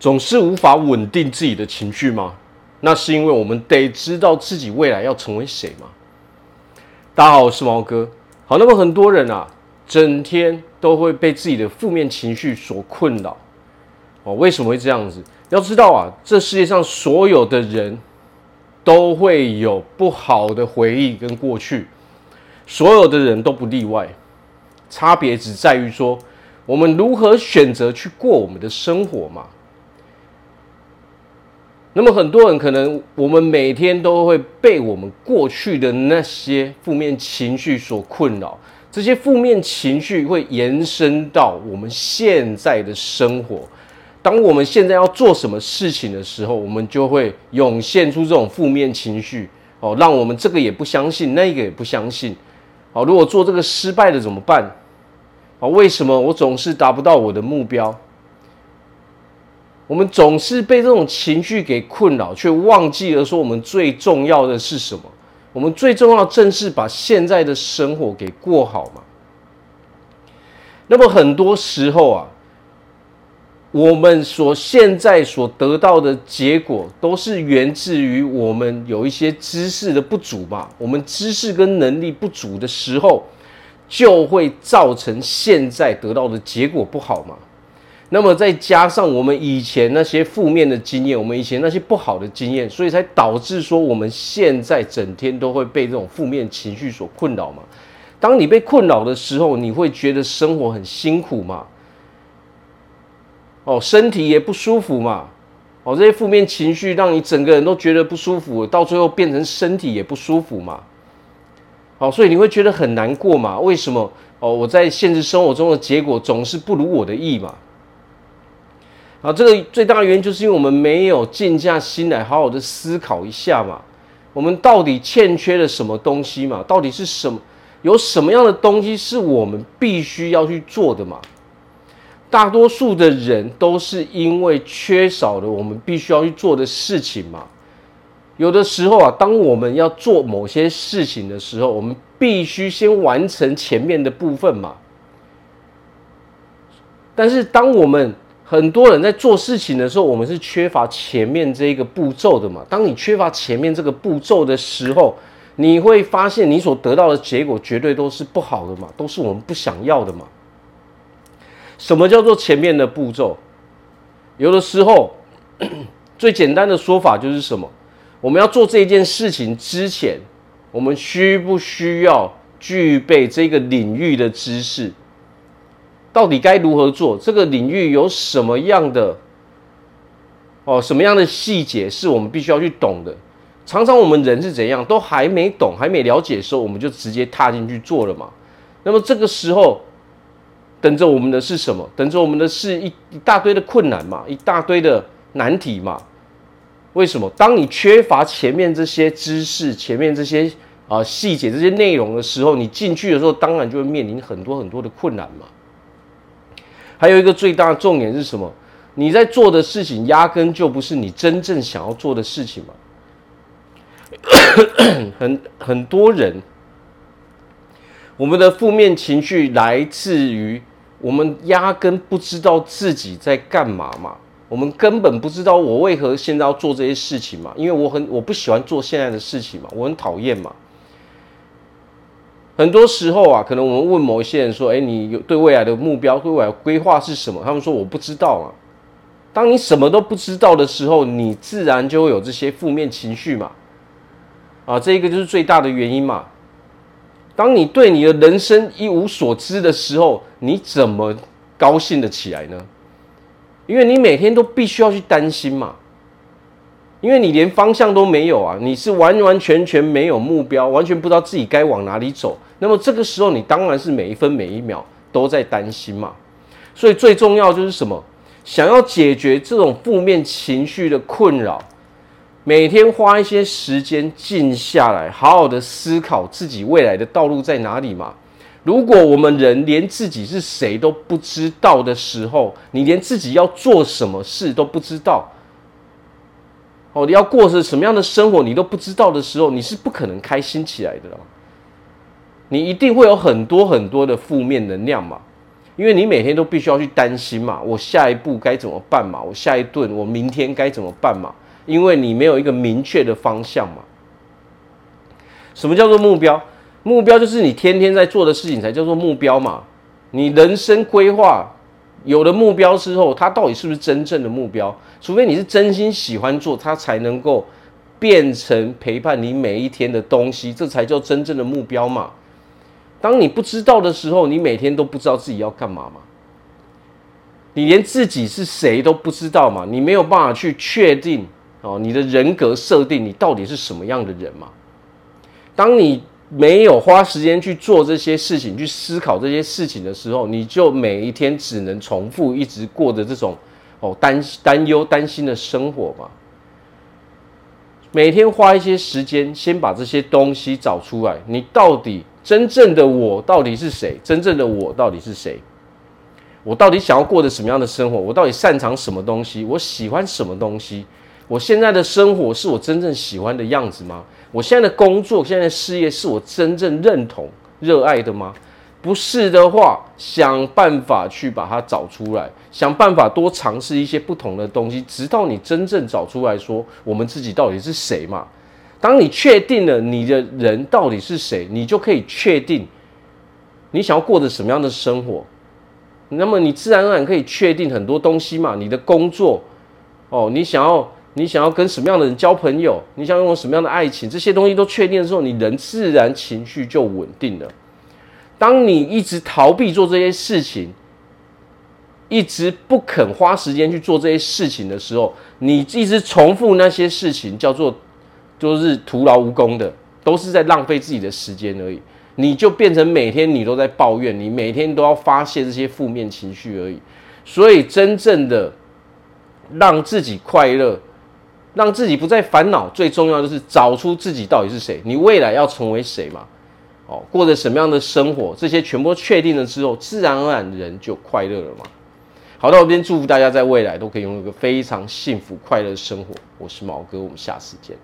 总是无法稳定自己的情绪吗？那是因为我们得知道自己未来要成为谁吗？大家好，我是毛哥。好，那么很多人啊，整天都会被自己的负面情绪所困扰。哦，为什么会这样子？要知道啊，这世界上所有的人都会有不好的回忆跟过去，所有的人都不例外。差别只在于说，我们如何选择去过我们的生活嘛。那么很多人可能，我们每天都会被我们过去的那些负面情绪所困扰，这些负面情绪会延伸到我们现在的生活。当我们现在要做什么事情的时候，我们就会涌现出这种负面情绪哦，让我们这个也不相信，那个也不相信。好，如果做这个失败了怎么办？啊，为什么我总是达不到我的目标？我们总是被这种情绪给困扰，却忘记了说我们最重要的是什么？我们最重要正是把现在的生活给过好嘛。那么很多时候啊，我们所现在所得到的结果，都是源自于我们有一些知识的不足嘛。我们知识跟能力不足的时候，就会造成现在得到的结果不好嘛。那么再加上我们以前那些负面的经验，我们以前那些不好的经验，所以才导致说我们现在整天都会被这种负面情绪所困扰嘛。当你被困扰的时候，你会觉得生活很辛苦嘛？哦，身体也不舒服嘛？哦，这些负面情绪让你整个人都觉得不舒服，到最后变成身体也不舒服嘛？哦，所以你会觉得很难过嘛？为什么？哦，我在现实生活中的结果总是不如我的意嘛？啊，这个最大的原因就是因为我们没有静下心来好好的思考一下嘛，我们到底欠缺了什么东西嘛？到底是什么？有什么样的东西是我们必须要去做的嘛？大多数的人都是因为缺少了我们必须要去做的事情嘛。有的时候啊，当我们要做某些事情的时候，我们必须先完成前面的部分嘛。但是当我们很多人在做事情的时候，我们是缺乏前面这一个步骤的嘛。当你缺乏前面这个步骤的时候，你会发现你所得到的结果绝对都是不好的嘛，都是我们不想要的嘛。什么叫做前面的步骤？有的时候，最简单的说法就是什么？我们要做这件事情之前，我们需不需要具备这个领域的知识？到底该如何做？这个领域有什么样的哦？什么样的细节是我们必须要去懂的？常常我们人是怎样，都还没懂、还没了解的时候，我们就直接踏进去做了嘛。那么这个时候，等着我们的是什么？等着我们的是一一大堆的困难嘛，一大堆的难题嘛。为什么？当你缺乏前面这些知识、前面这些啊细节、这些内容的时候，你进去的时候，当然就会面临很多很多的困难嘛。还有一个最大的重点是什么？你在做的事情压根就不是你真正想要做的事情嘛。很很多人，我们的负面情绪来自于我们压根不知道自己在干嘛嘛。我们根本不知道我为何现在要做这些事情嘛，因为我很我不喜欢做现在的事情嘛，我很讨厌嘛。很多时候啊，可能我们问某一些人说：“哎，你有对未来的目标、对未来规划是什么？”他们说：“我不知道啊。”当你什么都不知道的时候，你自然就会有这些负面情绪嘛。啊，这一个就是最大的原因嘛。当你对你的人生一无所知的时候，你怎么高兴得起来呢？因为你每天都必须要去担心嘛。因为你连方向都没有啊，你是完完全全没有目标，完全不知道自己该往哪里走。那么这个时候，你当然是每一分每一秒都在担心嘛。所以最重要就是什么？想要解决这种负面情绪的困扰，每天花一些时间静下来，好好的思考自己未来的道路在哪里嘛。如果我们人连自己是谁都不知道的时候，你连自己要做什么事都不知道。哦，你要过是什么样的生活，你都不知道的时候，你是不可能开心起来的。你一定会有很多很多的负面能量嘛，因为你每天都必须要去担心嘛，我下一步该怎么办嘛？我下一顿，我明天该怎么办嘛？因为你没有一个明确的方向嘛。什么叫做目标？目标就是你天天在做的事情才叫做目标嘛。你人生规划有了目标之后，它到底是不是真正的目标？除非你是真心喜欢做，它才能够变成陪伴你每一天的东西，这才叫真正的目标嘛。当你不知道的时候，你每天都不知道自己要干嘛嘛？你连自己是谁都不知道嘛？你没有办法去确定哦，你的人格设定，你到底是什么样的人嘛？当你没有花时间去做这些事情，去思考这些事情的时候，你就每一天只能重复一直过着这种哦担担忧、担心的生活嘛？每天花一些时间，先把这些东西找出来，你到底。真正的我到底是谁？真正的我到底是谁？我到底想要过着什么样的生活？我到底擅长什么东西？我喜欢什么东西？我现在的生活是我真正喜欢的样子吗？我现在的工作、现在的事业是我真正认同、热爱的吗？不是的话，想办法去把它找出来，想办法多尝试一些不同的东西，直到你真正找出来说，我们自己到底是谁嘛？当你确定了你的人到底是谁，你就可以确定你想要过着什么样的生活。那么你自然而然可以确定很多东西嘛。你的工作，哦，你想要你想要跟什么样的人交朋友，你想拥有什么样的爱情，这些东西都确定的时候，你人自然情绪就稳定了。当你一直逃避做这些事情，一直不肯花时间去做这些事情的时候，你一直重复那些事情，叫做。都是徒劳无功的，都是在浪费自己的时间而已。你就变成每天你都在抱怨，你每天都要发泄这些负面情绪而已。所以，真正的让自己快乐，让自己不再烦恼，最重要的是找出自己到底是谁，你未来要成为谁嘛？哦，过着什么样的生活，这些全部确定了之后，自然而然人就快乐了嘛。好的，我这边祝福大家在未来都可以拥有一个非常幸福快乐的生活。我是毛哥，我们下次见。